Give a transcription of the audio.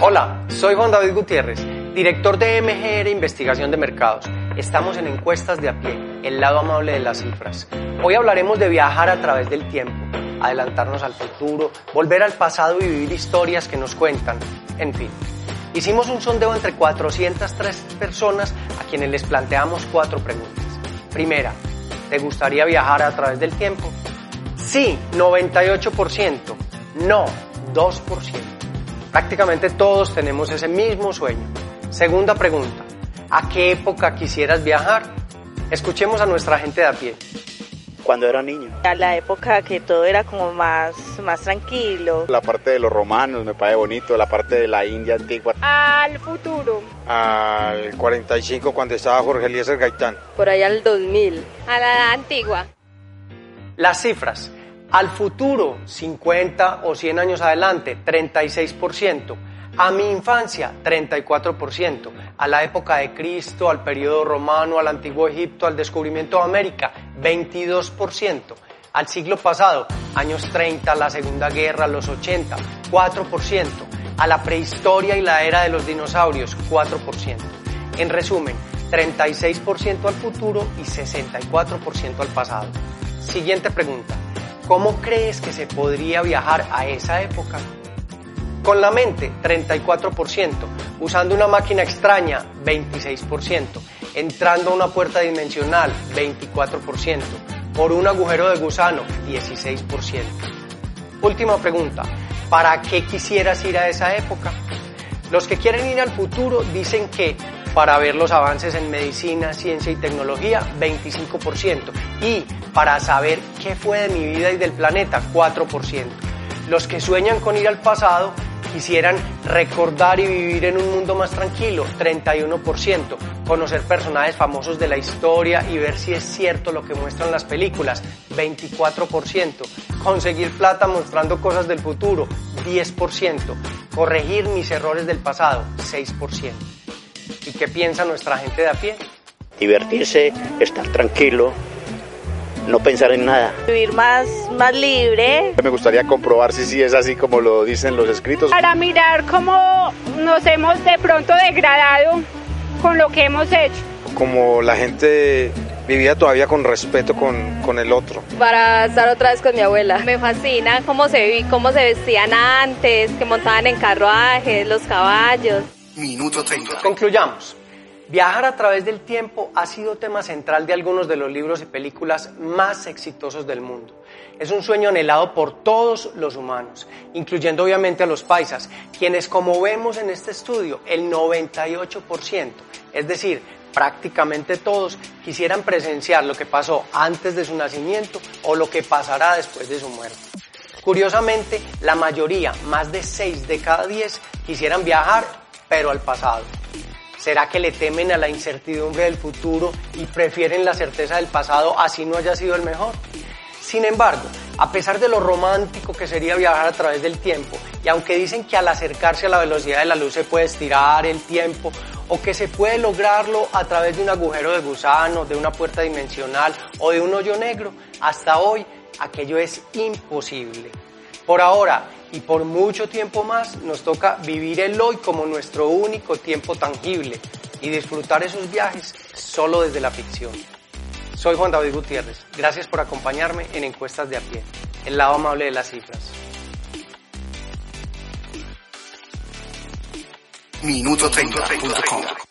Hola, soy Juan David Gutiérrez, director de MGR Investigación de Mercados. Estamos en Encuestas de a pie, el lado amable de las cifras. Hoy hablaremos de viajar a través del tiempo, adelantarnos al futuro, volver al pasado y vivir historias que nos cuentan, en fin. Hicimos un sondeo entre 403 personas a quienes les planteamos cuatro preguntas. Primera, ¿te gustaría viajar a través del tiempo? Sí, 98%. No, 2%. Prácticamente todos tenemos ese mismo sueño. Segunda pregunta. ¿A qué época quisieras viajar? Escuchemos a nuestra gente de a pie. Cuando era niño. A la época que todo era como más, más tranquilo. La parte de los romanos me parece bonito, la parte de la India antigua. Al futuro. Al 45 cuando estaba Jorge Eliezer Gaitán. Por ahí al 2000. A la antigua. Las cifras. Al futuro, 50 o 100 años adelante, 36%. A mi infancia, 34%. A la época de Cristo, al periodo romano, al antiguo Egipto, al descubrimiento de América, 22%. Al siglo pasado, años 30, la Segunda Guerra, los 80, 4%. A la prehistoria y la era de los dinosaurios, 4%. En resumen, 36% al futuro y 64% al pasado. Siguiente pregunta. ¿Cómo crees que se podría viajar a esa época? Con la mente, 34%. Usando una máquina extraña, 26%. Entrando a una puerta dimensional, 24%. Por un agujero de gusano, 16%. Última pregunta. ¿Para qué quisieras ir a esa época? Los que quieren ir al futuro dicen que para ver los avances en medicina, ciencia y tecnología, 25%. Y para saber qué fue de mi vida y del planeta, 4%. Los que sueñan con ir al pasado quisieran recordar y vivir en un mundo más tranquilo, 31%. Conocer personajes famosos de la historia y ver si es cierto lo que muestran las películas, 24%. Conseguir plata mostrando cosas del futuro, 10%. Corregir mis errores del pasado, 6%. ¿Y qué piensa nuestra gente de a pie? Divertirse, estar tranquilo, no pensar en nada. Vivir más, más libre. Me gustaría comprobar si sí es así como lo dicen los escritos. Para mirar cómo nos hemos de pronto degradado con lo que hemos hecho. Como la gente vivía todavía con respeto con, con, el otro. Para estar otra vez con mi abuela. Me fascina cómo se, cómo se vestían antes, que montaban en carruajes, los caballos. Minuto 30. Concluyamos. Viajar a través del tiempo ha sido tema central de algunos de los libros y películas más exitosos del mundo. Es un sueño anhelado por todos los humanos, incluyendo obviamente a los paisas, quienes como vemos en este estudio, el 98%, es decir, prácticamente todos, quisieran presenciar lo que pasó antes de su nacimiento o lo que pasará después de su muerte. Curiosamente, la mayoría, más de 6 de cada 10, quisieran viajar, pero al pasado. ¿Será que le temen a la incertidumbre del futuro y prefieren la certeza del pasado así no haya sido el mejor? Sin embargo, a pesar de lo romántico que sería viajar a través del tiempo, y aunque dicen que al acercarse a la velocidad de la luz se puede estirar el tiempo, o que se puede lograrlo a través de un agujero de gusano, de una puerta dimensional o de un hoyo negro, hasta hoy aquello es imposible. Por ahora y por mucho tiempo más nos toca vivir el hoy como nuestro único tiempo tangible y disfrutar esos viajes solo desde la ficción. Soy Juan David Gutiérrez. Gracias por acompañarme en Encuestas de a pie, el lado amable de las cifras. Minuto 30.com